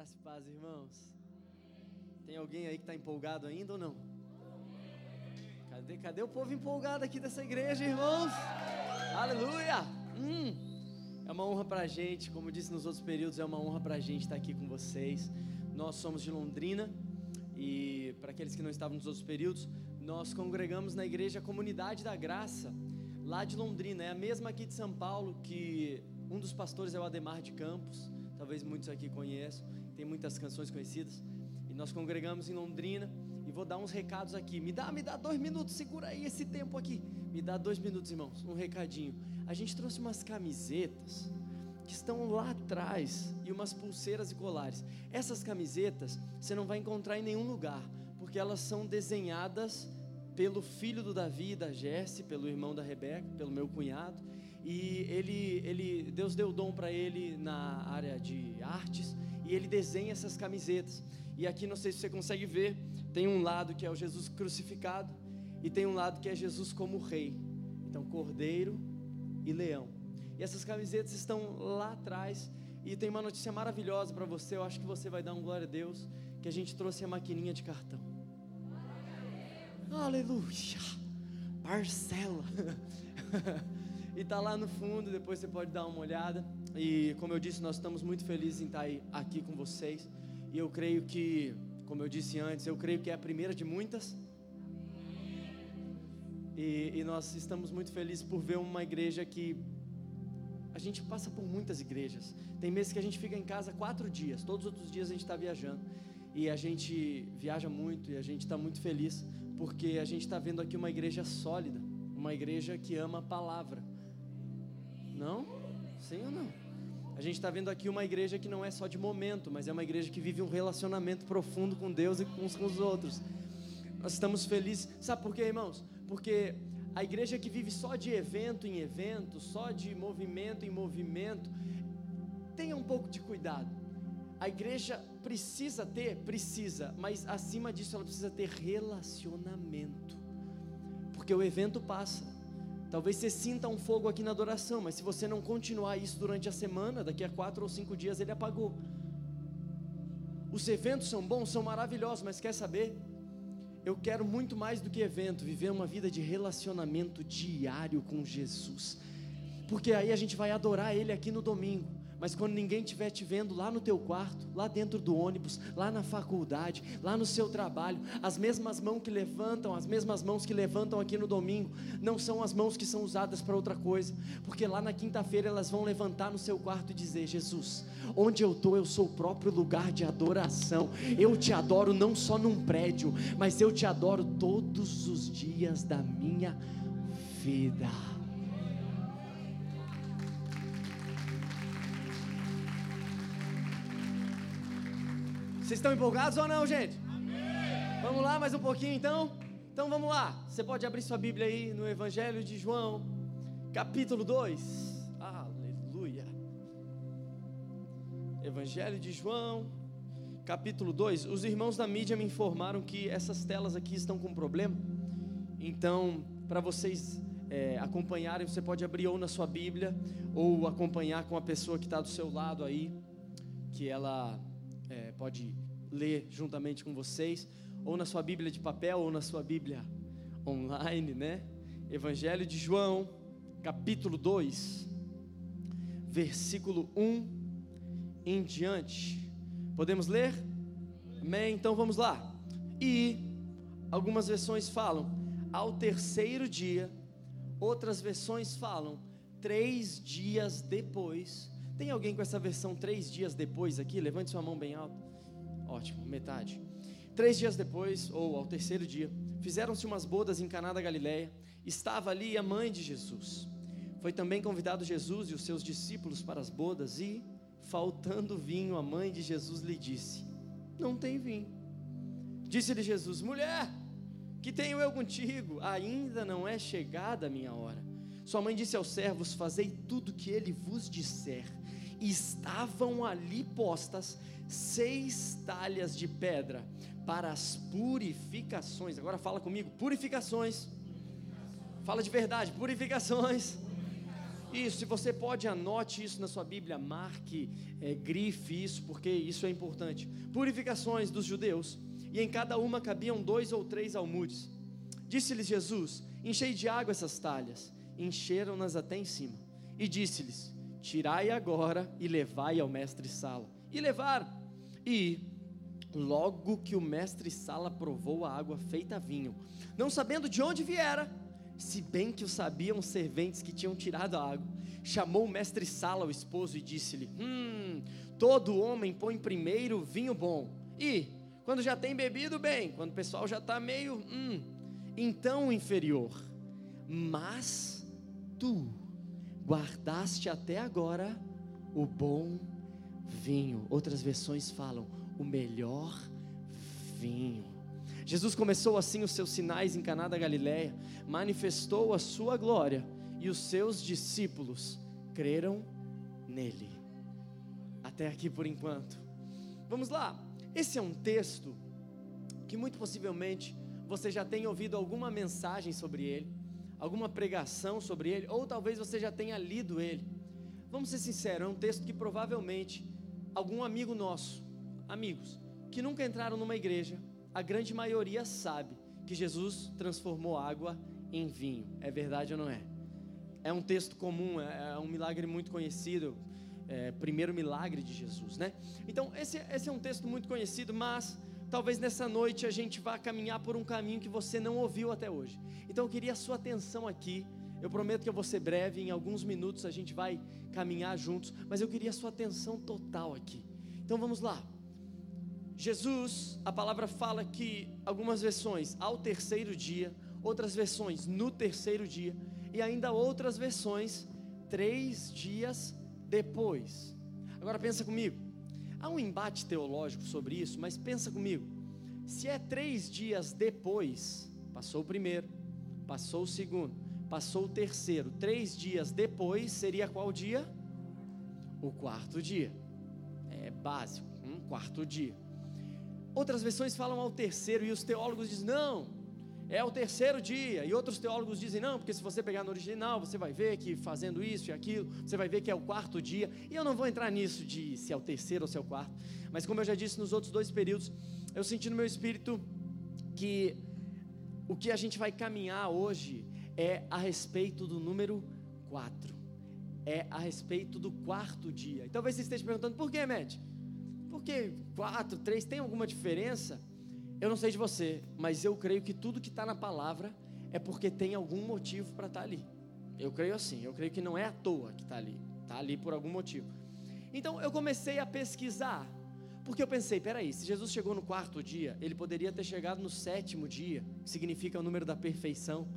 Graça e paz, irmãos. Tem alguém aí que está empolgado ainda ou não? Cadê, cadê o povo empolgado aqui dessa igreja, irmãos? Aleluia! Hum, é uma honra para a gente, como disse nos outros períodos, é uma honra para a gente estar aqui com vocês. Nós somos de Londrina e, para aqueles que não estavam nos outros períodos, nós congregamos na igreja Comunidade da Graça, lá de Londrina. É a mesma aqui de São Paulo, que um dos pastores é o Ademar de Campos, talvez muitos aqui conheçam, tem muitas canções conhecidas. E nós congregamos em Londrina e vou dar uns recados aqui. Me dá, me dá dois minutos, segura aí esse tempo aqui. Me dá dois minutos, irmãos, um recadinho. A gente trouxe umas camisetas que estão lá atrás e umas pulseiras e colares. Essas camisetas você não vai encontrar em nenhum lugar, porque elas são desenhadas pelo filho do Davi, da Jesse, pelo irmão da Rebeca, pelo meu cunhado e ele, ele, Deus deu dom para ele na área de artes e ele desenha essas camisetas. E aqui não sei se você consegue ver, tem um lado que é o Jesus crucificado e tem um lado que é Jesus como rei. Então, cordeiro e leão. E essas camisetas estão lá atrás e tem uma notícia maravilhosa para você. Eu acho que você vai dar um glória a Deus que a gente trouxe a maquininha de cartão. Aleluia! Parcela. e está lá no fundo, depois você pode dar uma olhada. E como eu disse, nós estamos muito felizes em estar aqui com vocês. E eu creio que, como eu disse antes, eu creio que é a primeira de muitas. E, e nós estamos muito felizes por ver uma igreja que a gente passa por muitas igrejas. Tem meses que a gente fica em casa quatro dias, todos os outros dias a gente está viajando. E a gente viaja muito e a gente está muito feliz porque a gente está vendo aqui uma igreja sólida, uma igreja que ama a palavra. Não? Sim ou não? A gente está vendo aqui uma igreja que não é só de momento, mas é uma igreja que vive um relacionamento profundo com Deus e uns com os outros. Nós estamos felizes. Sabe por quê, irmãos? Porque a igreja que vive só de evento em evento, só de movimento em movimento, tenha um pouco de cuidado. A igreja precisa ter, precisa, mas acima disso ela precisa ter relacionamento. Porque o evento passa, Talvez você sinta um fogo aqui na adoração, mas se você não continuar isso durante a semana, daqui a quatro ou cinco dias ele apagou. Os eventos são bons, são maravilhosos, mas quer saber? Eu quero muito mais do que evento, viver uma vida de relacionamento diário com Jesus, porque aí a gente vai adorar Ele aqui no domingo, mas quando ninguém estiver te vendo lá no teu quarto, lá dentro do ônibus, lá na faculdade, lá no seu trabalho, as mesmas mãos que levantam, as mesmas mãos que levantam aqui no domingo, não são as mãos que são usadas para outra coisa, porque lá na quinta-feira elas vão levantar no seu quarto e dizer: Jesus, onde eu estou, eu sou o próprio lugar de adoração. Eu te adoro não só num prédio, mas eu te adoro todos os dias da minha vida. Vocês estão empolgados ou não, gente? Amém. Vamos lá mais um pouquinho então? Então vamos lá. Você pode abrir sua Bíblia aí no Evangelho de João, capítulo 2. Aleluia. Evangelho de João, capítulo 2. Os irmãos da mídia me informaram que essas telas aqui estão com problema. Então, para vocês é, acompanharem, você pode abrir ou na sua Bíblia, ou acompanhar com a pessoa que está do seu lado aí, que ela é, pode ler juntamente com vocês, ou na sua Bíblia de papel, ou na sua Bíblia online, né? Evangelho de João, capítulo 2, versículo 1 em diante. Podemos ler? Amém? Então vamos lá. E algumas versões falam ao terceiro dia, outras versões falam três dias depois tem alguém com essa versão três dias depois aqui? Levante sua mão bem alta. Ótimo, metade. Três dias depois, ou ao terceiro dia, fizeram-se umas bodas em Caná da Galileia. Estava ali a mãe de Jesus. Foi também convidado Jesus e os seus discípulos para as bodas e, faltando vinho, a mãe de Jesus lhe disse: Não tem vinho. Disse-lhe Jesus: Mulher, que tenho eu contigo? Ainda não é chegada a minha hora. Sua mãe disse aos servos: Fazei tudo o que ele vos disser. E estavam ali postas seis talhas de pedra para as purificações. Agora fala comigo: purificações. Fala de verdade, purificações. Isso, se você pode, anote isso na sua Bíblia, marque, é, grife isso, porque isso é importante. Purificações dos judeus, e em cada uma cabiam dois ou três almudes. Disse-lhes Jesus: Enchei de água essas talhas. Encheram-nas até em cima. E disse-lhes: Tirai agora e levai ao mestre-sala. E levaram. E logo que o mestre-sala provou a água feita vinho, não sabendo de onde viera, se bem que o sabiam os serventes que tinham tirado a água, chamou o mestre Sala, o esposo, e disse-lhe: Hum, todo homem põe primeiro vinho bom, e quando já tem bebido bem, quando o pessoal já está meio, hum, então inferior. Mas tu guardaste até agora o bom vinho. Outras versões falam o melhor vinho. Jesus começou assim os seus sinais em Caná da Galileia, manifestou a sua glória e os seus discípulos creram nele. Até aqui por enquanto. Vamos lá. Esse é um texto que muito possivelmente você já tenha ouvido alguma mensagem sobre ele, alguma pregação sobre ele, ou talvez você já tenha lido ele. Vamos ser sinceros, é um texto que provavelmente algum amigo nosso, amigos, que nunca entraram numa igreja, a grande maioria sabe que Jesus transformou água em vinho. É verdade ou não é? É um texto comum, é, é um milagre muito conhecido, é, primeiro milagre de Jesus, né? Então, esse, esse é um texto muito conhecido, mas talvez nessa noite a gente vá caminhar por um caminho que você não ouviu até hoje. Então, eu queria a sua atenção aqui. Eu prometo que eu vou ser breve, em alguns minutos a gente vai caminhar juntos, mas eu queria a sua atenção total aqui. Então, vamos lá. Jesus, a palavra fala que algumas versões ao terceiro dia, outras versões no terceiro dia, e ainda outras versões três dias depois. Agora pensa comigo, há um embate teológico sobre isso, mas pensa comigo, se é três dias depois, passou o primeiro, passou o segundo, passou o terceiro, três dias depois seria qual dia? O quarto dia. É básico, um quarto dia. Outras versões falam ao terceiro e os teólogos dizem: não, é o terceiro dia. E outros teólogos dizem: não, porque se você pegar no original, você vai ver que fazendo isso e aquilo, você vai ver que é o quarto dia. E eu não vou entrar nisso de se é o terceiro ou se é o quarto. Mas como eu já disse nos outros dois períodos, eu senti no meu espírito que o que a gente vai caminhar hoje é a respeito do número 4. É a respeito do quarto dia. E talvez você esteja perguntando, por que, Matt? Porque quatro, três, tem alguma diferença? Eu não sei de você, mas eu creio que tudo que está na palavra é porque tem algum motivo para estar tá ali. Eu creio assim, eu creio que não é à toa que está ali, está ali por algum motivo. Então eu comecei a pesquisar, porque eu pensei, peraí, se Jesus chegou no quarto dia, ele poderia ter chegado no sétimo dia, que significa o número da perfeição.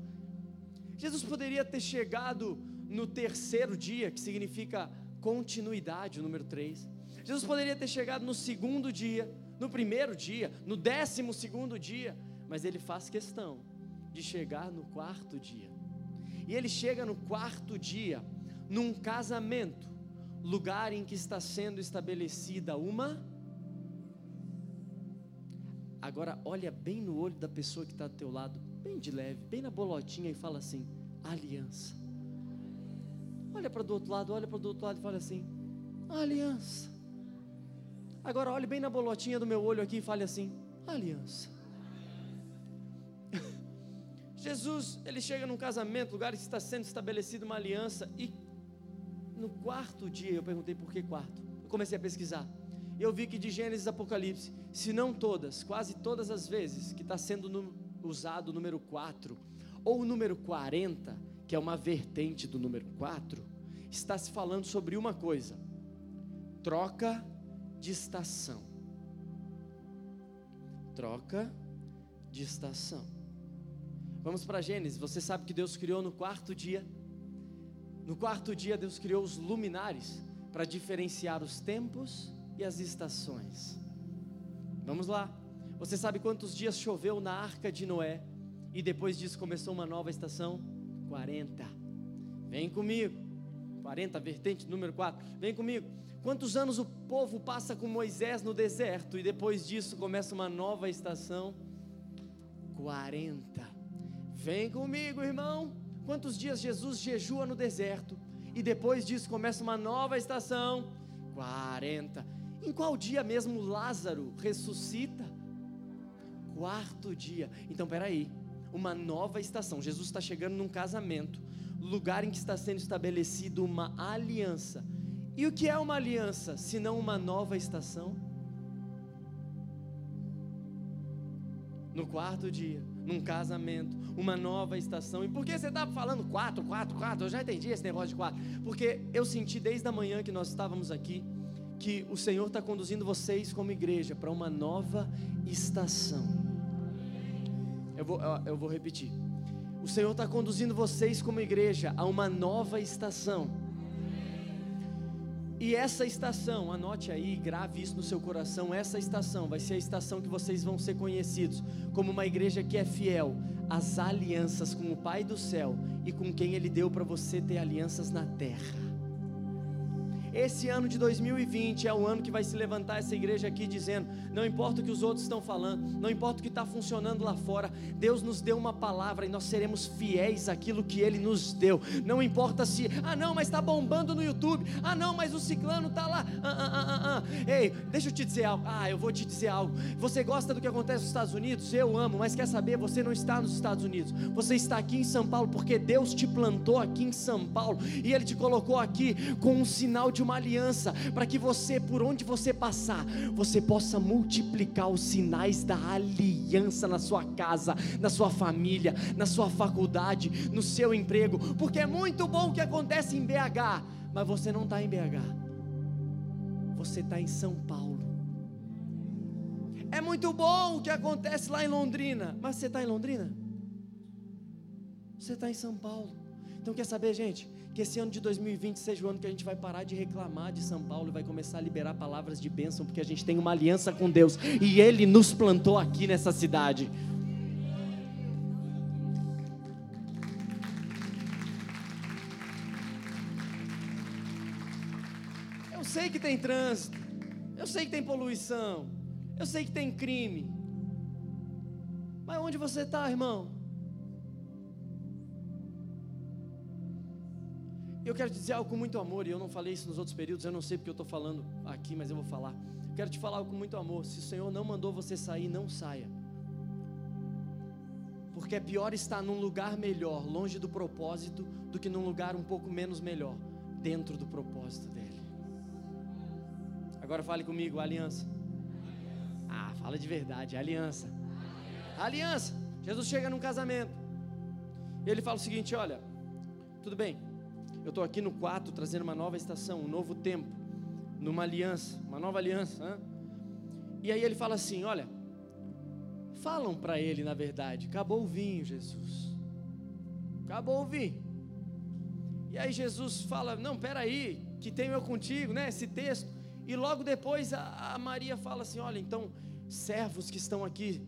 Jesus poderia ter chegado no terceiro dia, que significa continuidade, o número três. Jesus poderia ter chegado no segundo dia, no primeiro dia, no décimo segundo dia, mas ele faz questão de chegar no quarto dia. E ele chega no quarto dia, num casamento, lugar em que está sendo estabelecida uma. Agora olha bem no olho da pessoa que está do teu lado, bem de leve, bem na bolotinha e fala assim: aliança. Olha para do outro lado, olha para do outro lado e fala assim: aliança. Agora olhe bem na bolotinha do meu olho aqui e fale assim: aliança. Jesus, ele chega num casamento, lugar que está sendo estabelecida uma aliança, e no quarto dia eu perguntei por que quarto. Eu comecei a pesquisar. Eu vi que de Gênesis Apocalipse, se não todas, quase todas as vezes que está sendo no, usado o número 4, ou o número 40, que é uma vertente do número 4, está se falando sobre uma coisa: troca de estação. Troca de estação. Vamos para Gênesis. Você sabe que Deus criou no quarto dia. No quarto dia, Deus criou os luminares para diferenciar os tempos e as estações. Vamos lá. Você sabe quantos dias choveu na arca de Noé e depois disso começou uma nova estação? 40. Vem comigo. 40, vertente número 4. Vem comigo. Quantos anos o povo passa com Moisés no deserto e depois disso começa uma nova estação? 40. Vem comigo, irmão. Quantos dias Jesus jejua no deserto e depois disso começa uma nova estação, 40. Em qual dia mesmo Lázaro ressuscita? Quarto dia. Então, peraí, uma nova estação. Jesus está chegando num casamento, lugar em que está sendo estabelecida uma aliança. E o que é uma aliança, se não uma nova estação? No quarto dia, num casamento, uma nova estação. E por que você está falando quatro, quatro, quatro? Eu já entendi esse negócio de quatro. Porque eu senti desde a manhã que nós estávamos aqui que o Senhor está conduzindo vocês como igreja para uma nova estação. Eu vou, eu vou repetir. O Senhor está conduzindo vocês como igreja a uma nova estação. E essa estação, anote aí, grave isso no seu coração. Essa estação vai ser a estação que vocês vão ser conhecidos como uma igreja que é fiel às alianças com o Pai do céu e com quem Ele deu para você ter alianças na terra. Esse ano de 2020 é o ano que vai se levantar essa igreja aqui dizendo: não importa o que os outros estão falando, não importa o que está funcionando lá fora, Deus nos deu uma palavra e nós seremos fiéis àquilo que Ele nos deu. Não importa se, ah não, mas está bombando no YouTube, ah não, mas o ciclano está lá. Ah, ah, ah, ah, ah. Ei, deixa eu te dizer algo. Ah, eu vou te dizer algo. Você gosta do que acontece nos Estados Unidos? Eu amo, mas quer saber? Você não está nos Estados Unidos, você está aqui em São Paulo porque Deus te plantou aqui em São Paulo e Ele te colocou aqui com um sinal de uma aliança, para que você, por onde você passar, você possa multiplicar os sinais da aliança na sua casa, na sua família, na sua faculdade, no seu emprego, porque é muito bom o que acontece em BH, mas você não está em BH, você está em São Paulo. É muito bom o que acontece lá em Londrina, mas você está em Londrina? Você está em São Paulo. Então quer saber, gente? Que esse ano de 2020 seja o ano que a gente vai parar de reclamar de São Paulo e vai começar a liberar palavras de bênção, porque a gente tem uma aliança com Deus e Ele nos plantou aqui nessa cidade. Eu sei que tem trânsito, eu sei que tem poluição, eu sei que tem crime, mas onde você está, irmão? Eu quero te dizer algo com muito amor, e eu não falei isso nos outros períodos, eu não sei porque eu estou falando aqui, mas eu vou falar. Quero te falar algo com muito amor. Se o Senhor não mandou você sair, não saia. Porque é pior estar num lugar melhor, longe do propósito, do que num lugar um pouco menos melhor, dentro do propósito dele. Agora fale comigo, aliança. Ah, fala de verdade, aliança. Aliança. Jesus chega num casamento. Ele fala o seguinte: olha, tudo bem, eu estou aqui no quarto trazendo uma nova estação, um novo tempo, numa aliança, uma nova aliança. Hein? E aí ele fala assim: Olha, falam para ele na verdade, acabou o vinho, Jesus. Acabou o vinho. E aí Jesus fala: Não, peraí, que tenho eu contigo, né? Esse texto. E logo depois a, a Maria fala assim: Olha, então, servos que estão aqui,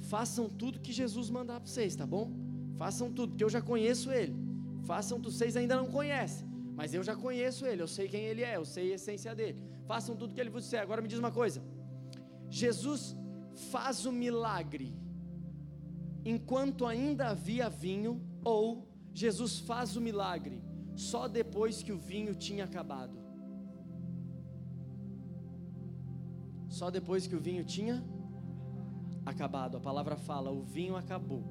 façam tudo que Jesus mandar para vocês, tá bom? Façam tudo, porque eu já conheço ele. Façam, vocês ainda não conhecem, mas eu já conheço ele, eu sei quem ele é, eu sei a essência dele. Façam tudo que ele vos disser. Agora me diz uma coisa: Jesus faz o milagre enquanto ainda havia vinho, ou Jesus faz o milagre só depois que o vinho tinha acabado? Só depois que o vinho tinha acabado. A palavra fala: o vinho acabou.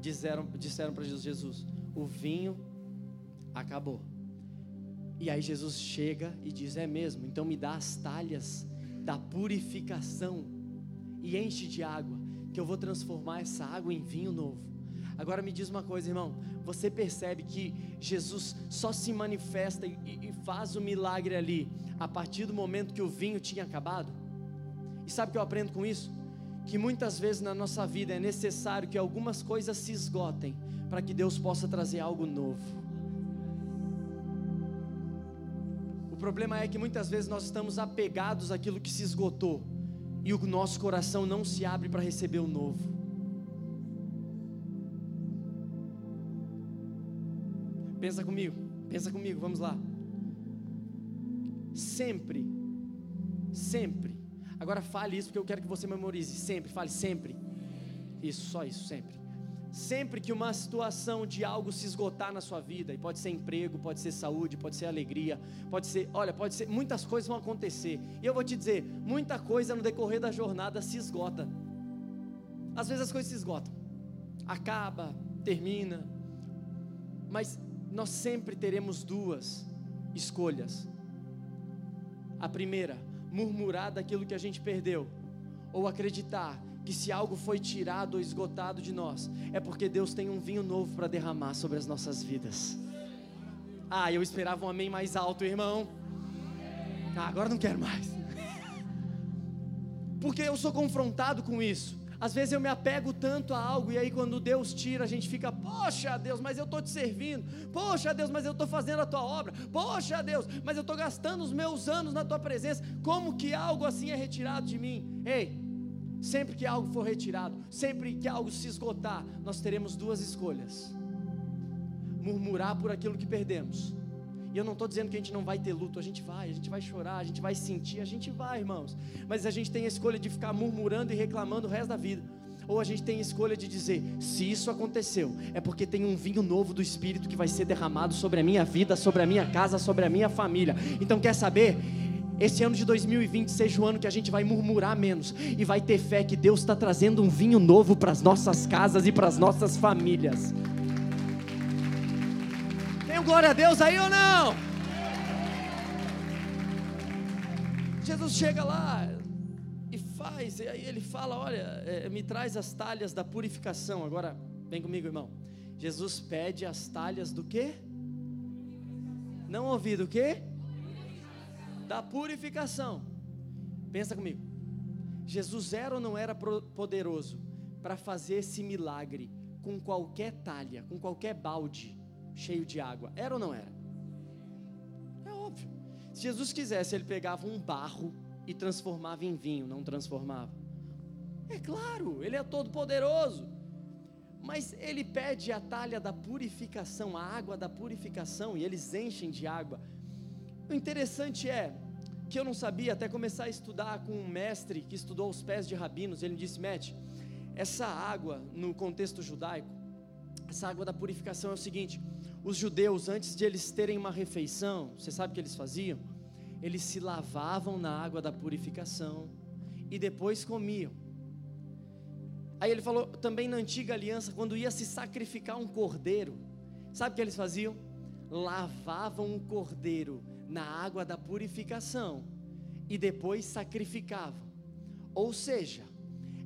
Disseram, disseram para Jesus, o vinho acabou. E aí Jesus chega e diz: É mesmo, então me dá as talhas da purificação e enche de água, que eu vou transformar essa água em vinho novo. Agora me diz uma coisa, irmão: você percebe que Jesus só se manifesta e, e faz o milagre ali a partir do momento que o vinho tinha acabado? E sabe o que eu aprendo com isso? Que muitas vezes na nossa vida é necessário que algumas coisas se esgotem para que Deus possa trazer algo novo. O problema é que muitas vezes nós estamos apegados àquilo que se esgotou e o nosso coração não se abre para receber o novo. Pensa comigo, pensa comigo, vamos lá. Sempre, sempre. Agora fale isso porque eu quero que você memorize. Sempre, fale sempre. Isso, só isso, sempre. Sempre que uma situação de algo se esgotar na sua vida, e pode ser emprego, pode ser saúde, pode ser alegria, pode ser, olha, pode ser, muitas coisas vão acontecer. E eu vou te dizer, muita coisa no decorrer da jornada se esgota. Às vezes as coisas se esgotam. Acaba, termina. Mas nós sempre teremos duas escolhas. A primeira, murmurar daquilo que a gente perdeu, ou acreditar que se algo foi tirado ou esgotado de nós, é porque Deus tem um vinho novo para derramar sobre as nossas vidas. Ah, eu esperava um amém mais alto, irmão. Ah, agora não quero mais. Porque eu sou confrontado com isso. Às vezes eu me apego tanto a algo e aí quando Deus tira, a gente fica, poxa Deus, mas eu estou te servindo. Poxa Deus, mas eu estou fazendo a tua obra. Poxa Deus, mas eu estou gastando os meus anos na tua presença. Como que algo assim é retirado de mim? Ei, Sempre que algo for retirado, sempre que algo se esgotar, nós teremos duas escolhas: murmurar por aquilo que perdemos. E eu não estou dizendo que a gente não vai ter luto, a gente vai, a gente vai chorar, a gente vai sentir, a gente vai, irmãos. Mas a gente tem a escolha de ficar murmurando e reclamando o resto da vida. Ou a gente tem a escolha de dizer: se isso aconteceu, é porque tem um vinho novo do Espírito que vai ser derramado sobre a minha vida, sobre a minha casa, sobre a minha família. Então, quer saber? Esse ano de 2020 seja o ano que a gente vai murmurar menos e vai ter fé que Deus está trazendo um vinho novo para as nossas casas e para as nossas famílias. Tem glória a Deus aí ou não? Jesus chega lá e faz, e aí ele fala: Olha, é, me traz as talhas da purificação. Agora, vem comigo, irmão. Jesus pede as talhas do quê? Não ouvi do quê? Da purificação. Pensa comigo. Jesus era ou não era poderoso para fazer esse milagre com qualquer talha, com qualquer balde cheio de água? Era ou não era? É óbvio. Se Jesus quisesse, ele pegava um barro e transformava em vinho, não transformava. É claro, ele é todo poderoso. Mas ele pede a talha da purificação, a água da purificação, e eles enchem de água o interessante é que eu não sabia até começar a estudar com um mestre que estudou os pés de rabinos. Ele disse: Mete, essa água no contexto judaico, essa água da purificação é o seguinte: os judeus, antes de eles terem uma refeição, você sabe o que eles faziam? Eles se lavavam na água da purificação e depois comiam. Aí ele falou também na antiga aliança, quando ia se sacrificar um cordeiro, sabe o que eles faziam? Lavavam o cordeiro na água da purificação e depois sacrificavam. Ou seja,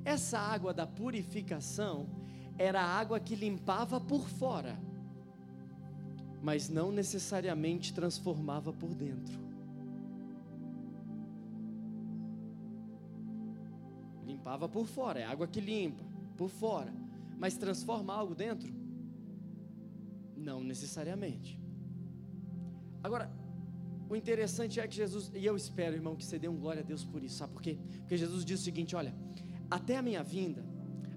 essa água da purificação era a água que limpava por fora, mas não necessariamente transformava por dentro. Limpava por fora, é água que limpa por fora, mas transforma algo dentro? Não necessariamente. Agora, o interessante é que Jesus, e eu espero, irmão, que você dê um glória a Deus por isso, sabe por quê? Porque Jesus diz o seguinte: olha, até a minha vinda,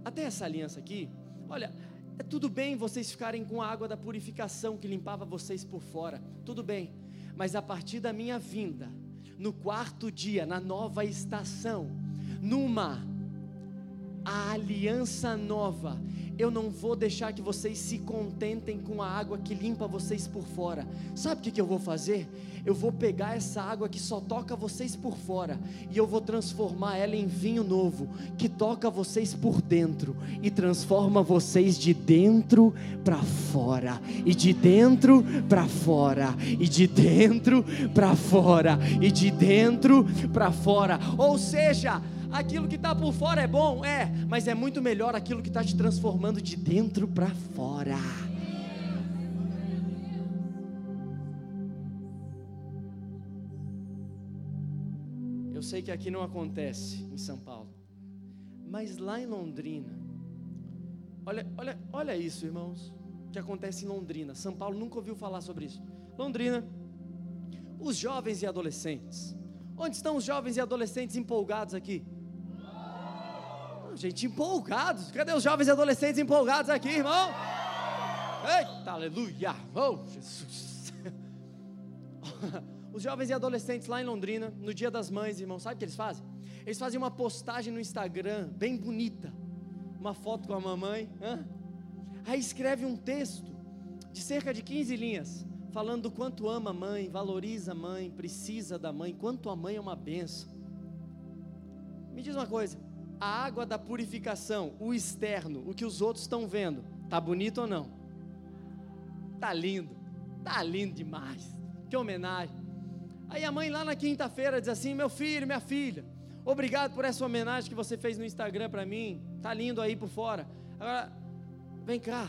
até essa aliança aqui, olha, é tudo bem vocês ficarem com a água da purificação que limpava vocês por fora, tudo bem, mas a partir da minha vinda, no quarto dia, na nova estação, numa a aliança nova, eu não vou deixar que vocês se contentem com a água que limpa vocês por fora. Sabe o que, eu vou fazer? Eu vou pegar essa água que só toca vocês por fora e eu vou transformar ela em vinho novo, que toca vocês por dentro e transforma vocês de dentro para fora, e de dentro para fora, e de dentro para fora, e de dentro para fora. Ou seja, aquilo que está por fora é bom, é, mas é muito melhor aquilo que está te transformando de dentro para fora. Eu sei que aqui não acontece em São Paulo, mas lá em Londrina, olha, olha, olha isso, irmãos, que acontece em Londrina. São Paulo nunca ouviu falar sobre isso. Londrina, os jovens e adolescentes. Onde estão os jovens e adolescentes empolgados aqui? Gente, empolgados. Cadê os jovens e adolescentes empolgados aqui, irmão? Eita, aleluia! Oh, Jesus! Os jovens e adolescentes lá em Londrina, no Dia das Mães, irmão, sabe o que eles fazem? Eles fazem uma postagem no Instagram, bem bonita, uma foto com a mamãe, hein? Aí escreve um texto de cerca de 15 linhas, falando do quanto ama a mãe, valoriza a mãe, precisa da mãe, quanto a mãe é uma benção. Me diz uma coisa, a água da purificação, o externo, o que os outros estão vendo, tá bonito ou não? Tá lindo, tá lindo demais. Que homenagem. Aí a mãe lá na quinta-feira diz assim: "Meu filho, minha filha, obrigado por essa homenagem que você fez no Instagram para mim. Tá lindo aí por fora. Agora vem cá.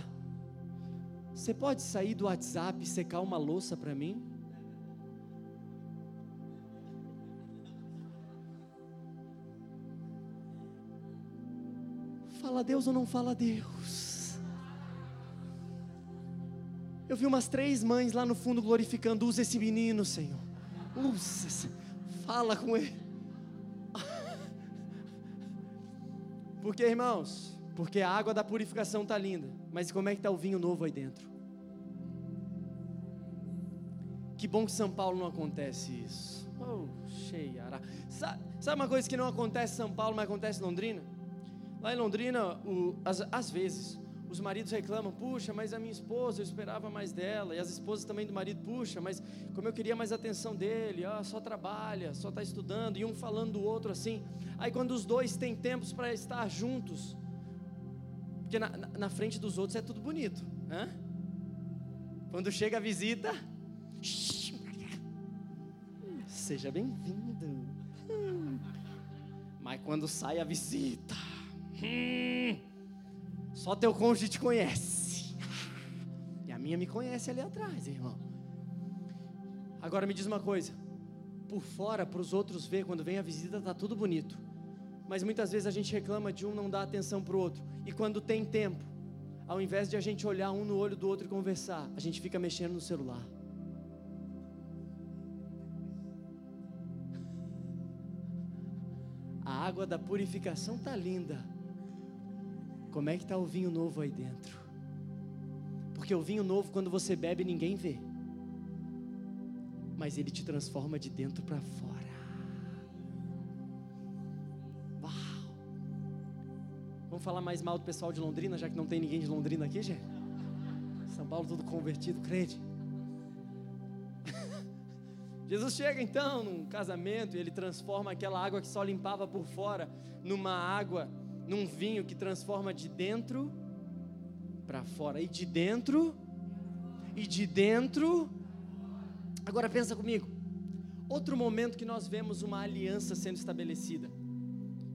Você pode sair do WhatsApp e secar uma louça para mim?" Fala Deus ou não fala Deus? Eu vi umas três mães lá no fundo glorificando. Usa esse menino, Senhor. Usa, fala com ele. Porque, irmãos, porque a água da purificação está linda, mas como é que está o vinho novo aí dentro? Que bom que São Paulo não acontece isso. Oh, cheia. Sabe, sabe uma coisa que não acontece em São Paulo, mas acontece em Londrina? Lá em Londrina, o, às, às vezes, os maridos reclamam, puxa, mas a minha esposa, eu esperava mais dela, e as esposas também do marido, puxa, mas como eu queria mais atenção dele, ah, só trabalha, só está estudando, e um falando do outro assim. Aí quando os dois têm tempos para estar juntos, porque na, na, na, frente dos outros é tudo bonito, né? Quando chega a visita, seja bem-vindo. Mas quando sai a visita, Hum, só teu cônjuge te conhece. E a minha me conhece ali atrás, irmão. Agora me diz uma coisa: por fora, para os outros ver, quando vem a visita, tá tudo bonito. Mas muitas vezes a gente reclama de um não dar atenção para o outro. E quando tem tempo, ao invés de a gente olhar um no olho do outro e conversar, a gente fica mexendo no celular. A água da purificação tá linda como é que está o vinho novo aí dentro? Porque o vinho novo, quando você bebe, ninguém vê. Mas ele te transforma de dentro para fora. Uau! Vamos falar mais mal do pessoal de Londrina, já que não tem ninguém de Londrina aqui, gente? São Paulo todo convertido, crente. Jesus chega então num casamento e ele transforma aquela água que só limpava por fora numa água num vinho que transforma de dentro para fora e de dentro e de dentro. Agora pensa comigo. Outro momento que nós vemos uma aliança sendo estabelecida.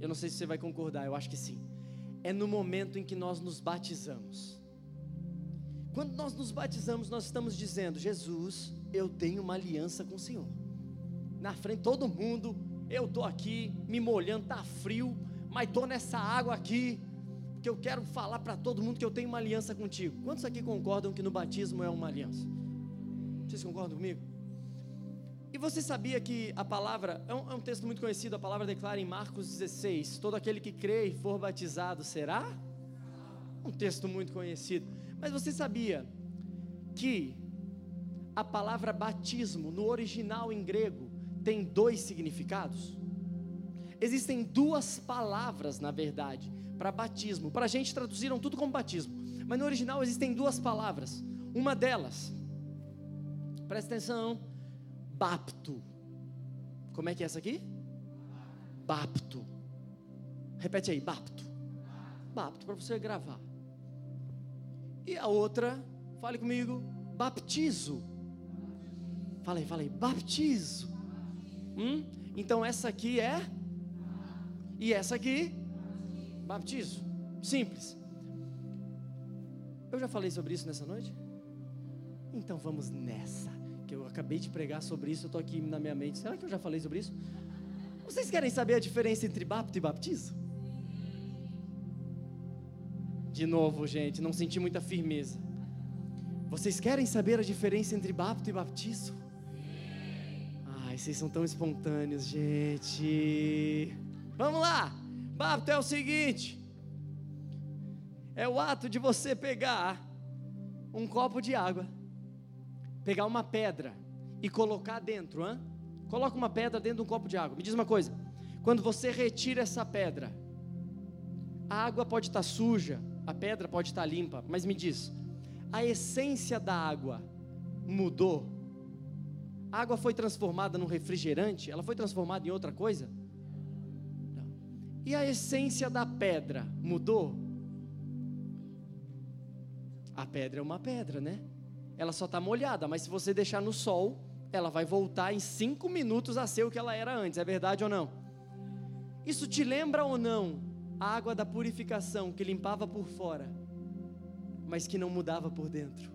Eu não sei se você vai concordar, eu acho que sim. É no momento em que nós nos batizamos. Quando nós nos batizamos, nós estamos dizendo: Jesus, eu tenho uma aliança com o Senhor. Na frente todo mundo, eu estou aqui me molhando, está frio, mas estou nessa água aqui, porque eu quero falar para todo mundo que eu tenho uma aliança contigo. Quantos aqui concordam que no batismo é uma aliança? Vocês concordam comigo? E você sabia que a palavra, é um, é um, texto muito conhecido, a palavra declara em Marcos 16: todo aquele que crê e for batizado será? Um texto muito conhecido. Mas você sabia que a palavra batismo, no original em grego, tem dois significados? Existem duas palavras, na verdade, para batismo. Para a gente traduziram tudo como batismo, mas no original existem duas palavras. Uma delas, presta atenção, bapto. Como é que é essa aqui? Bapto. Repete aí, bapto. Bapto, para você gravar. E a outra, fale comigo, baptizo. Fala aí, baptizo. Hum? Então essa aqui é e essa aqui, baptizo. Simples. Eu já falei sobre isso nessa noite? Então vamos nessa. Que eu acabei de pregar sobre isso, eu estou aqui na minha mente. Será que eu já falei sobre isso? Vocês querem saber a diferença entre bapto e baptizo? De novo, gente, não senti muita firmeza. Vocês querem saber a diferença entre bapto e baptizo? Ai, vocês são tão espontâneos, gente. Vamos lá. Bapto é o seguinte: é o ato de você pegar um copo de água, pegar uma pedra e colocar dentro, hein? Coloca uma pedra dentro de um copo de água. Me diz uma coisa: quando você retira essa pedra, a água pode estar suja, a pedra pode estar limpa, mas me diz, a essência da água mudou? A água foi transformada num refrigerante? Ela foi transformada em outra coisa? E a essência da pedra mudou? A pedra é uma pedra, né? Ela só está molhada, mas se você deixar no sol, ela vai voltar em cinco minutos a ser o que ela era antes, é verdade ou não? Isso te lembra ou não a água da purificação que limpava por fora, mas que não mudava por dentro?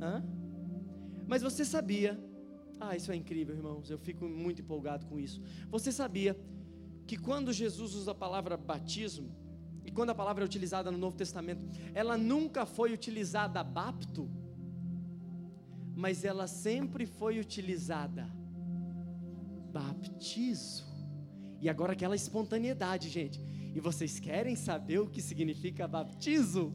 Hã? Mas você sabia, ah, isso é incrível, irmãos, eu fico muito empolgado com isso. Você sabia que quando Jesus usa a palavra batismo, e quando a palavra é utilizada no Novo Testamento, ela nunca foi utilizada bapto, mas ela sempre foi utilizada baptizo. E agora aquela espontaneidade, gente. E vocês querem saber o que significa baptizo?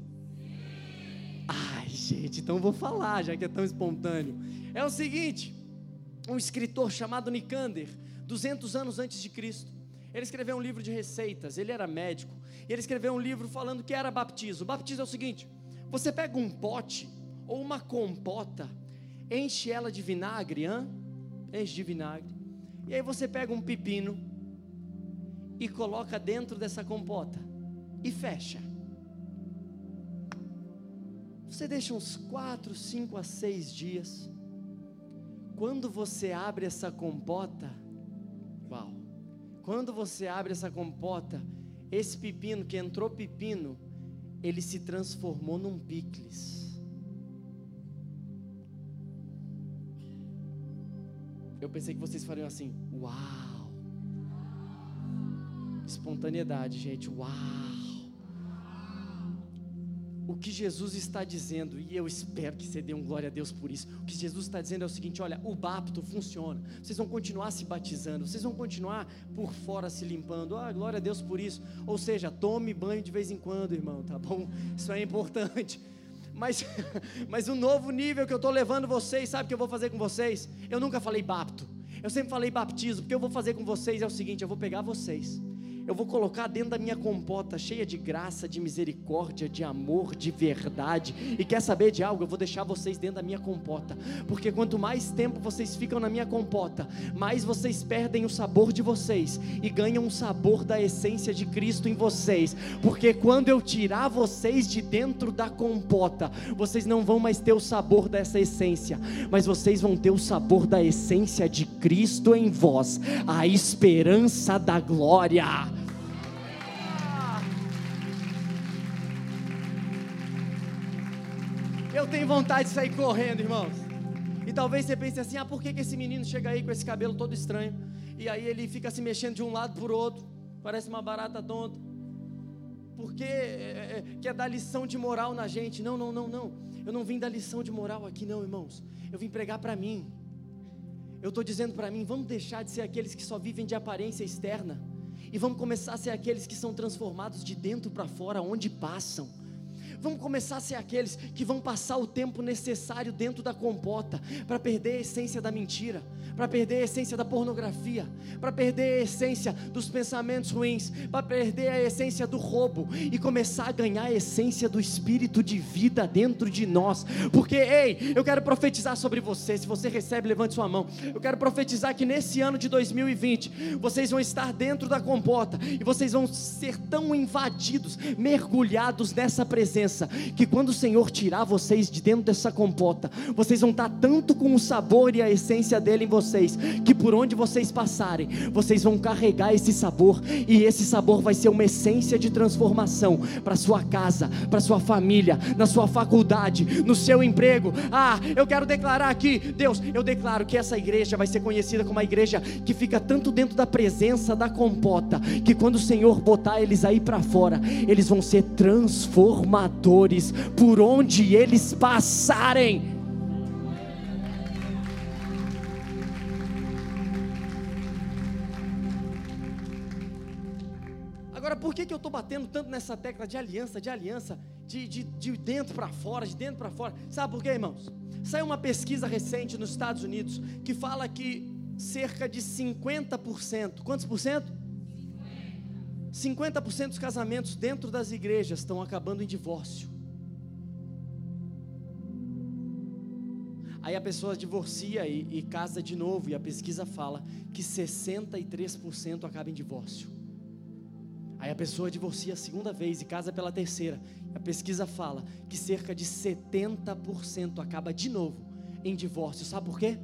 Ai, gente, então vou falar, já que é tão espontâneo. É o seguinte: um escritor chamado Nicander, 200 anos antes de Cristo, ele escreveu um livro de receitas, ele era médico, ele escreveu um livro falando que era baptizo. O baptizo é o seguinte: você pega um pote ou uma compota enche ela de vinagre, hein? enche de vinagre, e aí você pega um pepino e coloca dentro dessa compota e fecha. Você deixa uns 4, 5 a 6 dias. Quando você abre essa compota, uau! Quando você abre essa compota, esse pepino que entrou pepino, ele se transformou num picles. Eu pensei que vocês fariam assim, uau! Espontaneidade, gente, uau! O que Jesus está dizendo, e eu espero que você dê um glória a Deus por isso. O que Jesus está dizendo é o seguinte: olha, o bapto funciona. Vocês vão continuar se batizando, vocês vão continuar por fora se limpando. Ah, glória a Deus por isso. Ou seja, tome banho de vez em quando, irmão, tá bom? Isso é importante. Mas, mas o novo nível que eu estou levando vocês, sabe o que eu vou fazer com vocês? Eu nunca falei bapto. Eu sempre falei baptismo, porque eu vou fazer com vocês é o seguinte: eu vou pegar vocês eu vou colocar dentro da minha compota, cheia de graça, de misericórdia, de amor, de verdade. E quer saber de algo? Eu vou deixar vocês dentro da minha compota, porque quanto mais tempo vocês ficam na minha compota, mais vocês perdem o sabor de vocês e ganham o sabor da essência de Cristo em vocês. Porque quando eu tirar vocês de dentro da compota, vocês não vão mais ter o sabor dessa essência, mas vocês vão ter o sabor da essência de Cristo em vós, a esperança da glória. Eu tenho vontade de sair correndo, irmãos. E talvez você pense assim: ah, por que, que esse menino chega aí com esse cabelo todo estranho? E aí ele fica se mexendo de um lado para o outro, parece uma barata tonta. Porque é, é, quer dar lição de moral na gente. Não, não, não, não. Eu não vim dar lição de moral aqui, não, irmãos. Eu vim pregar para mim. Eu estou dizendo para mim: vamos deixar de ser aqueles que só vivem de aparência externa. E vamos começar a ser aqueles que são transformados de dentro para fora, onde passam Vamos começar a ser aqueles que vão passar o tempo necessário dentro da compota para perder a essência da mentira, para perder a essência da pornografia, para perder a essência dos pensamentos ruins, para perder a essência do roubo e começar a ganhar a essência do espírito de vida dentro de nós. Porque, ei, eu quero profetizar sobre você. Se você recebe, levante sua mão. Eu quero profetizar que nesse ano de 2020 vocês vão estar dentro da compota e vocês vão ser tão invadidos, mergulhados nessa presença que quando o Senhor tirar vocês de dentro dessa compota, vocês vão estar tanto com o sabor e a essência dele em vocês, que por onde vocês passarem, vocês vão carregar esse sabor, e esse sabor vai ser uma essência de transformação para sua casa, para sua família, na sua faculdade, no seu emprego. Ah, eu quero declarar aqui, Deus, eu declaro que essa igreja vai ser conhecida como uma igreja que fica tanto dentro da presença da compota, que quando o Senhor botar eles aí para fora, eles vão ser transformados por onde eles passarem. Agora, por que, que eu estou batendo tanto nessa tecla de aliança, de aliança, de, de, de dentro para fora, de dentro para fora? Sabe por quê, irmãos? Saiu uma pesquisa recente nos Estados Unidos que fala que cerca de 50%, quantos por cento? 50% dos casamentos dentro das igrejas estão acabando em divórcio. Aí a pessoa divorcia e, e casa de novo, e a pesquisa fala que 63% acaba em divórcio. Aí a pessoa divorcia a segunda vez e casa pela terceira. A pesquisa fala que cerca de 70% acaba de novo em divórcio. Sabe por quê?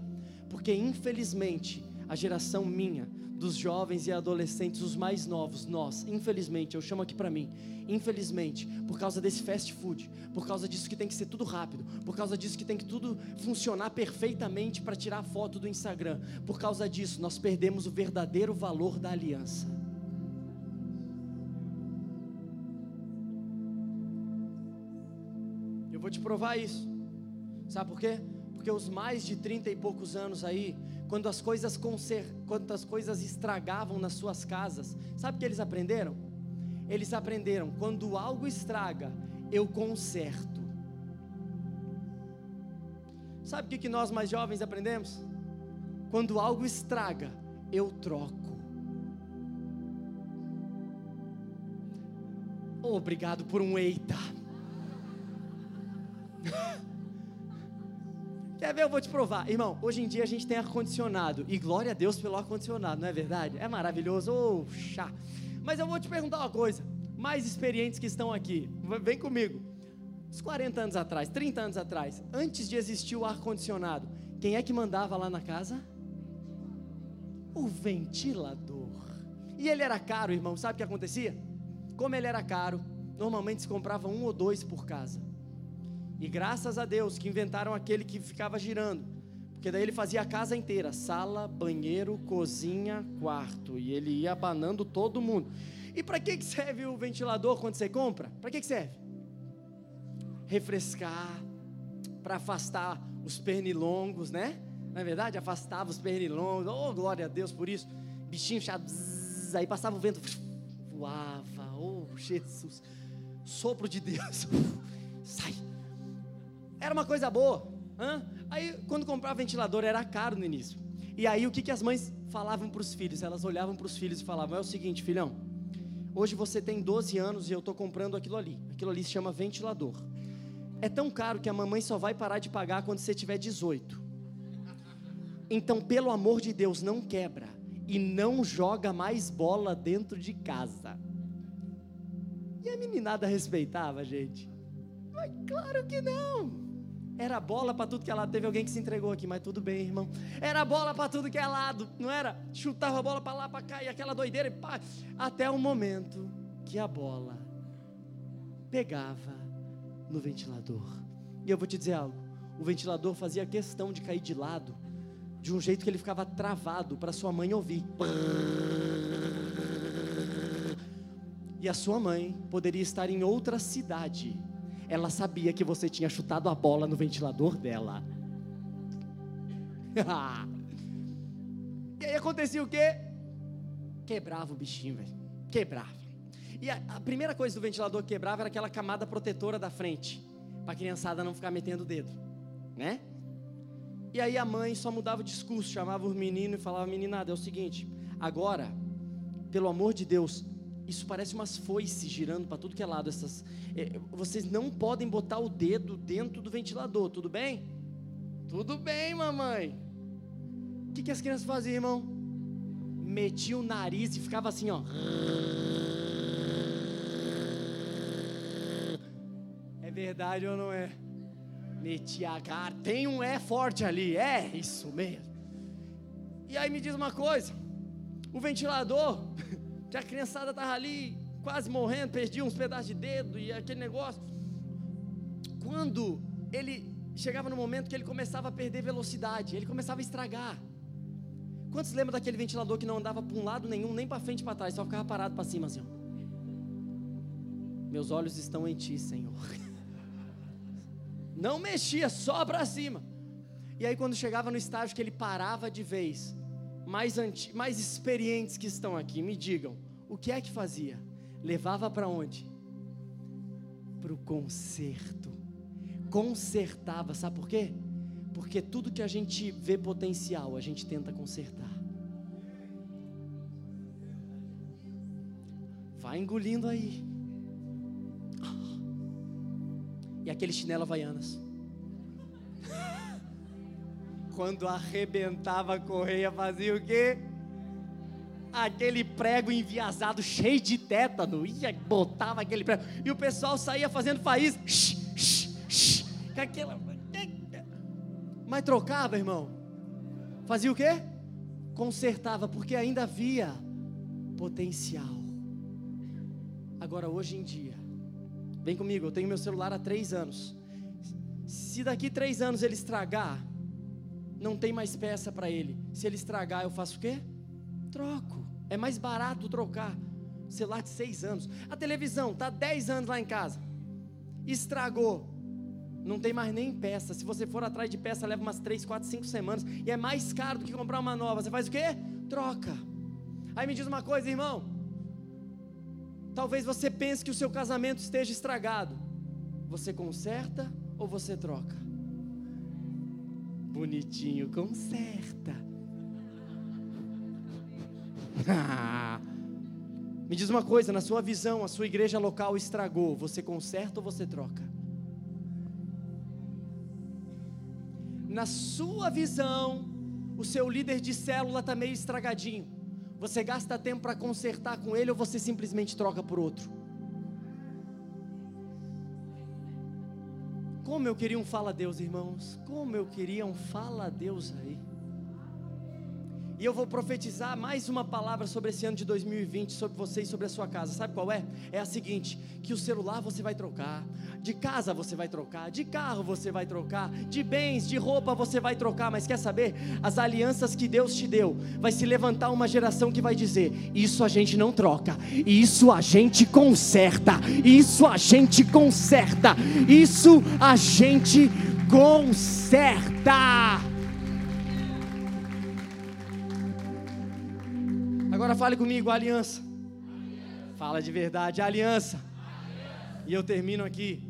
Porque infelizmente a geração minha dos jovens e adolescentes, os mais novos, nós, infelizmente, eu chamo aqui para mim, infelizmente, por causa desse fast food, por causa disso que tem que ser tudo rápido, por causa disso que tem que tudo funcionar perfeitamente para tirar foto do Instagram, por causa disso nós perdemos o verdadeiro valor da aliança. Eu vou te provar isso. Sabe por quê? Porque os mais de 30 e poucos anos aí, quando as coisas conser... quando as coisas estragavam nas suas casas, sabe o que eles aprenderam? Eles aprenderam, quando algo estraga, eu conserto. Sabe o que, que nós mais jovens aprendemos? Quando algo estraga, eu troco. Obrigado por um eita. Quer ver? Eu vou te provar. Irmão, hoje em dia a gente tem ar-condicionado. E glória a Deus pelo ar-condicionado, não é verdade? É maravilhoso. Oh, chá. Mas eu vou te perguntar uma coisa. Mais experientes que estão aqui, vem comigo. Uns 40 anos atrás, 30 anos atrás, antes de existir o ar-condicionado, quem é que mandava lá na casa? O ventilador. E ele era caro, irmão. Sabe o que acontecia? Como ele era caro, normalmente se comprava um ou dois por casa. E graças a Deus que inventaram aquele que ficava girando. Porque daí ele fazia a casa inteira: sala, banheiro, cozinha, quarto. E ele ia abanando todo mundo. E para que serve o ventilador quando você compra? Para que serve? Refrescar, para afastar os pernilongos, né? Não é verdade? Afastava os pernilongos. Oh, glória a Deus por isso. Bichinho chato. Aí passava o vento, voava. Oh, Jesus. Sopro de Deus. Sai era uma coisa boa. Aí, quando comprava ventilador, era caro no início. E aí, o que, que as mães falavam para os filhos? Elas olhavam para os filhos e falavam: É o seguinte, filhão, hoje você tem 12 anos e eu estou comprando aquilo ali. Aquilo ali se chama ventilador. É tão caro que a mamãe só vai parar de pagar quando você tiver 18. Então, pelo amor de Deus, não quebra e não joga mais bola dentro de casa. E a meninada respeitava, gente? Mas claro que não. Era bola para tudo que é lado. Teve alguém que se entregou aqui, mas tudo bem, irmão. Era bola para tudo que é lado, não era? Chutava a bola para lá, para cá, e aquela doideira, e pá, até o momento que a bola pegava no ventilador. E eu vou te dizer algo: o ventilador fazia questão de cair de lado, de um jeito que ele ficava travado para sua mãe ouvir. E a sua mãe poderia estar em outra cidade ela sabia que você tinha chutado a bola no ventilador dela. e aí acontecia o quê? Quebrava o bichinho, velho. Quebrava. E a, a, primeira coisa do ventilador que quebrava era aquela camada protetora da frente, para a criançada não ficar metendo o dedo, né? E aí a mãe só mudava o discurso, chamava o menino e falava: Meninada, é o seguinte, agora, pelo amor de Deus, isso parece umas foices girando para tudo que é lado. Essas, é, vocês não podem botar o dedo dentro do ventilador, tudo bem? Tudo bem, mamãe. O que, que as crianças faziam, irmão? Metia o nariz e ficava assim, ó. É verdade ou não é? Metia a cara. Tem um é forte ali. É, isso mesmo. E aí me diz uma coisa: o ventilador que a criançada estava ali quase morrendo, perdia uns pedaços de dedo e aquele negócio. Quando ele chegava no momento que ele começava a perder velocidade, ele começava a estragar. Quantos lembram daquele ventilador que não andava para um lado nenhum, nem para frente para trás, só ficava parado para cima assim? Ó. Meus olhos estão em ti, Senhor. Não mexia, só para cima. E aí quando chegava no estágio que ele parava de vez, mais, mais experientes que estão aqui, me digam, o que é que fazia? Levava para onde? Para o conserto. Consertava, sabe por quê? Porque tudo que a gente vê potencial, a gente tenta consertar. Vai engolindo aí. E aquele chinelo havaianas. Quando arrebentava a correia, fazia o quê? Aquele prego enviesado, cheio de tétano. Ia, botava aquele prego. E o pessoal saía fazendo faísca. Com aquela. Mas trocava, irmão. Fazia o quê? Consertava, porque ainda havia potencial. Agora, hoje em dia, vem comigo, eu tenho meu celular há três anos. Se daqui três anos ele estragar, não tem mais peça para ele. Se ele estragar, eu faço o quê? Troco. É mais barato trocar. Celular de seis anos. A televisão está dez anos lá em casa. Estragou. Não tem mais nem peça. Se você for atrás de peça, leva umas três, quatro, cinco semanas. E é mais caro do que comprar uma nova. Você faz o quê? Troca. Aí me diz uma coisa, irmão. Talvez você pense que o seu casamento esteja estragado. Você conserta ou você troca? Bonitinho, conserta. Me diz uma coisa, na sua visão, a sua igreja local estragou, você conserta ou você troca? Na sua visão, o seu líder de célula está meio estragadinho. Você gasta tempo para consertar com ele ou você simplesmente troca por outro? Como eu queria um fala a Deus, irmãos. Como eu queria um fala a Deus aí. E eu vou profetizar mais uma palavra sobre esse ano de 2020, sobre você e sobre a sua casa. Sabe qual é? É a seguinte: que o celular você vai trocar, de casa você vai trocar, de carro você vai trocar, de bens, de roupa você vai trocar, mas quer saber? As alianças que Deus te deu, vai se levantar uma geração que vai dizer: Isso a gente não troca, isso a gente conserta, isso a gente conserta, isso a gente conserta. Agora fale comigo, aliança. aliança. Fala de verdade, aliança. aliança. E eu termino aqui.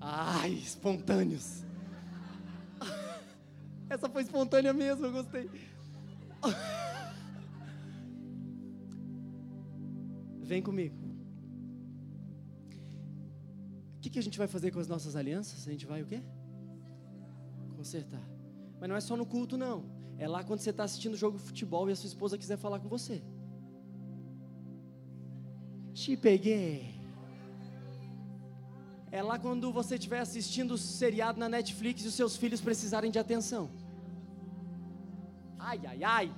Ai, espontâneos. Essa foi espontânea mesmo, eu gostei. Vem comigo. O que, que a gente vai fazer com as nossas alianças? A gente vai o quê? Consertar. Mas não é só no culto, não. É lá quando você está assistindo jogo de futebol e a sua esposa quiser falar com você. Te peguei. É lá quando você estiver assistindo o seriado na Netflix e os seus filhos precisarem de atenção. Ai, ai, ai.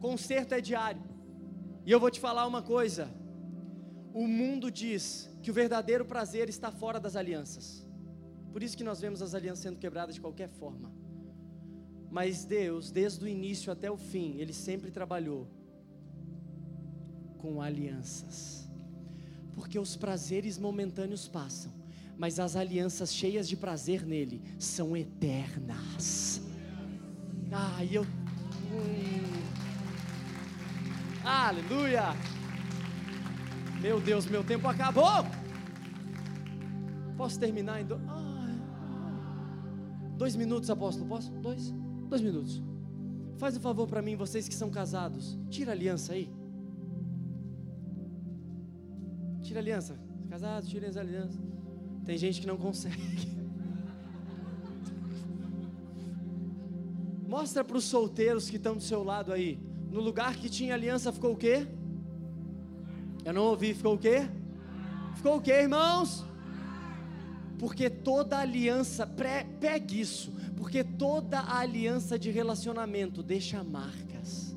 Conserto é diário. E eu vou te falar uma coisa. O mundo diz que o verdadeiro prazer está fora das alianças. Por isso que nós vemos as alianças sendo quebradas de qualquer forma. Mas Deus, desde o início até o fim, Ele sempre trabalhou com alianças. Porque os prazeres momentâneos passam, mas as alianças cheias de prazer nele são eternas. Ah, eu. Hum. Aleluia! Meu Deus, meu tempo acabou. Posso terminar em do... ah, dois minutos, apóstolo? Posso? Dois? Dois minutos. Faz um favor para mim, vocês que são casados. Tira a aliança aí. Tira a aliança. Casados, tirem as alianças. Tem gente que não consegue. Mostra para os solteiros que estão do seu lado aí. No lugar que tinha aliança ficou o quê? Eu não ouvi, ficou o quê? Ficou o quê, irmãos? Porque toda aliança, pegue isso porque toda aliança de relacionamento deixa marcas.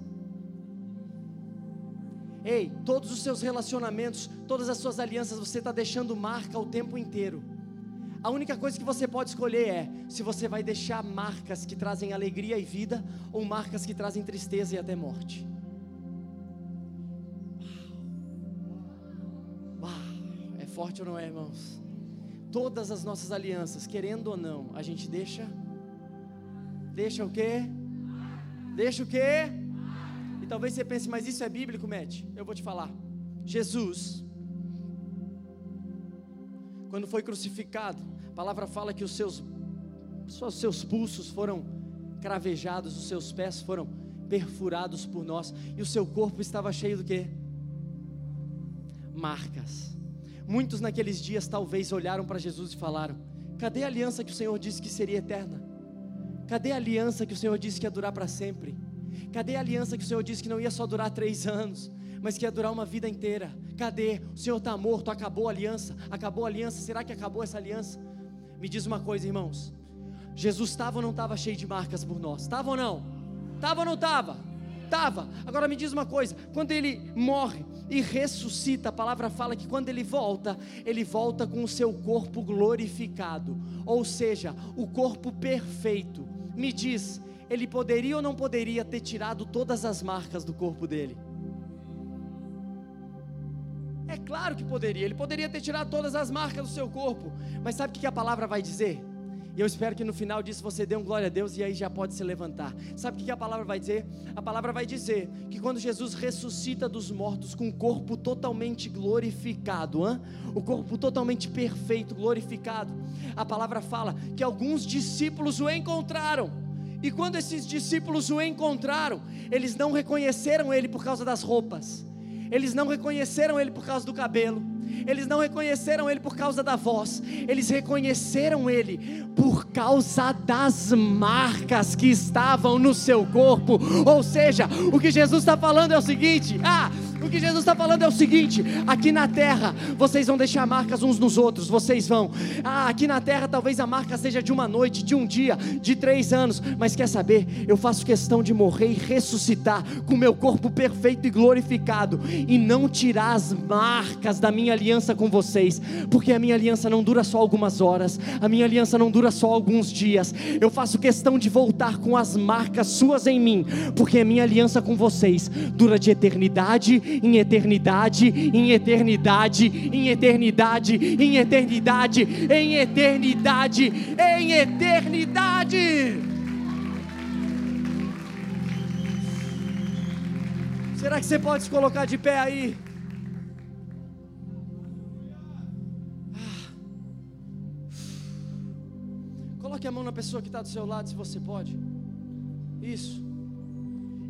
Ei, todos os seus relacionamentos, todas as suas alianças, você está deixando marca o tempo inteiro. A única coisa que você pode escolher é se você vai deixar marcas que trazem alegria e vida ou marcas que trazem tristeza e até morte. Uau. Uau. É forte ou não é, irmãos? Todas as nossas alianças, querendo ou não, a gente deixa Deixa o quê? Deixa o quê? E talvez você pense, mas isso é bíblico, Matt? Eu vou te falar. Jesus, quando foi crucificado, a palavra fala que os seus, os seus pulsos foram cravejados, os seus pés foram perfurados por nós, e o seu corpo estava cheio do quê? Marcas. Muitos naqueles dias talvez olharam para Jesus e falaram: Cadê a aliança que o Senhor disse que seria eterna? Cadê a aliança que o Senhor disse que ia durar para sempre? Cadê a aliança que o Senhor disse que não ia só durar três anos, mas que ia durar uma vida inteira? Cadê? O Senhor está morto, acabou a aliança, acabou a aliança, será que acabou essa aliança? Me diz uma coisa, irmãos: Jesus estava ou não estava cheio de marcas por nós? Estava ou não? Estava ou não estava? Estava. Agora me diz uma coisa: quando ele morre e ressuscita, a palavra fala que quando ele volta, ele volta com o seu corpo glorificado, ou seja, o corpo perfeito. Me diz, ele poderia ou não poderia ter tirado todas as marcas do corpo dele? É claro que poderia, ele poderia ter tirado todas as marcas do seu corpo, mas sabe o que a palavra vai dizer? E eu espero que no final disso você dê um glória a Deus e aí já pode se levantar. Sabe o que a palavra vai dizer? A palavra vai dizer que quando Jesus ressuscita dos mortos com o corpo totalmente glorificado, hein? o corpo totalmente perfeito, glorificado, a palavra fala que alguns discípulos o encontraram. E quando esses discípulos o encontraram, eles não reconheceram ele por causa das roupas, eles não reconheceram ele por causa do cabelo, eles não reconheceram ele por causa da voz, eles reconheceram ele por causa das marcas que estavam no seu corpo. Ou seja, o que Jesus está falando é o seguinte: ah, o que Jesus está falando é o seguinte: aqui na terra vocês vão deixar marcas uns nos outros, vocês vão. Ah, aqui na terra talvez a marca seja de uma noite, de um dia, de três anos, mas quer saber? Eu faço questão de morrer e ressuscitar com meu corpo perfeito e glorificado e não tirar as marcas da minha aliança com vocês, porque a minha aliança não dura só algumas horas, a minha aliança não dura só alguns dias. Eu faço questão de voltar com as marcas suas em mim, porque a minha aliança com vocês dura de eternidade em eternidade, em eternidade, em eternidade, em eternidade, em eternidade, em eternidade. Será que você pode se colocar de pé aí? Ah. Coloque a mão na pessoa que está do seu lado, se você pode. Isso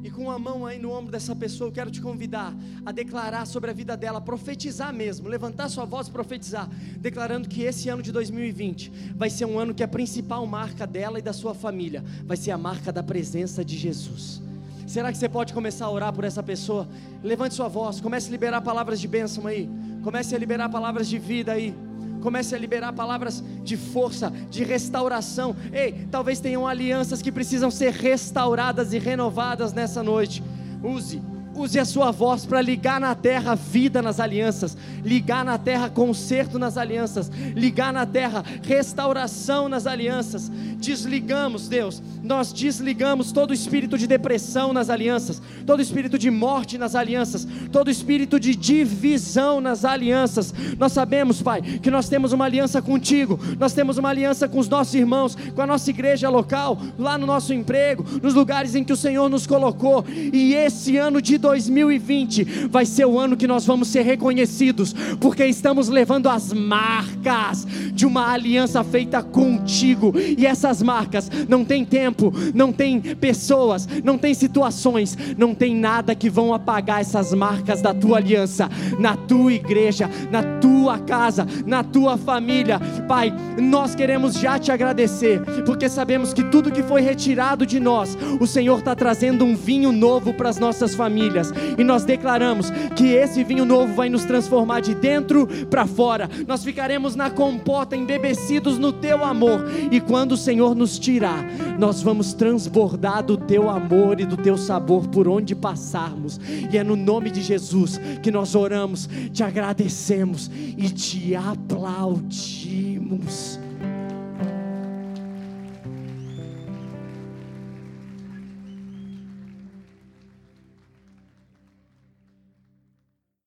e com a mão aí no ombro dessa pessoa, eu quero te convidar a declarar sobre a vida dela, profetizar mesmo, levantar sua voz e profetizar, declarando que esse ano de 2020 vai ser um ano que a principal marca dela e da sua família vai ser a marca da presença de Jesus. Será que você pode começar a orar por essa pessoa? Levante sua voz, comece a liberar palavras de bênção aí, comece a liberar palavras de vida aí. Comece a liberar palavras de força, de restauração. Ei, talvez tenham alianças que precisam ser restauradas e renovadas nessa noite. Use Use a sua voz para ligar na terra vida nas alianças, ligar na terra conserto nas alianças, ligar na terra restauração nas alianças. Desligamos, Deus, nós desligamos todo espírito de depressão nas alianças, todo espírito de morte nas alianças, todo espírito de divisão nas alianças. Nós sabemos, Pai, que nós temos uma aliança contigo, nós temos uma aliança com os nossos irmãos, com a nossa igreja local, lá no nosso emprego, nos lugares em que o Senhor nos colocou, e esse ano de 2020 vai ser o ano que nós vamos ser reconhecidos, porque estamos levando as marcas de uma aliança feita contigo, e essas marcas não tem tempo, não tem pessoas, não tem situações, não tem nada que vão apagar essas marcas da tua aliança na tua igreja, na tua casa, na tua família. Pai, nós queremos já te agradecer, porque sabemos que tudo que foi retirado de nós, o Senhor está trazendo um vinho novo para as nossas famílias e nós declaramos que esse vinho novo vai nos transformar de dentro para fora. Nós ficaremos na compota, embebecidos no teu amor, e quando o Senhor nos tirar, nós vamos transbordar do teu amor e do teu sabor por onde passarmos. E é no nome de Jesus que nós oramos, te agradecemos e te aplaudimos.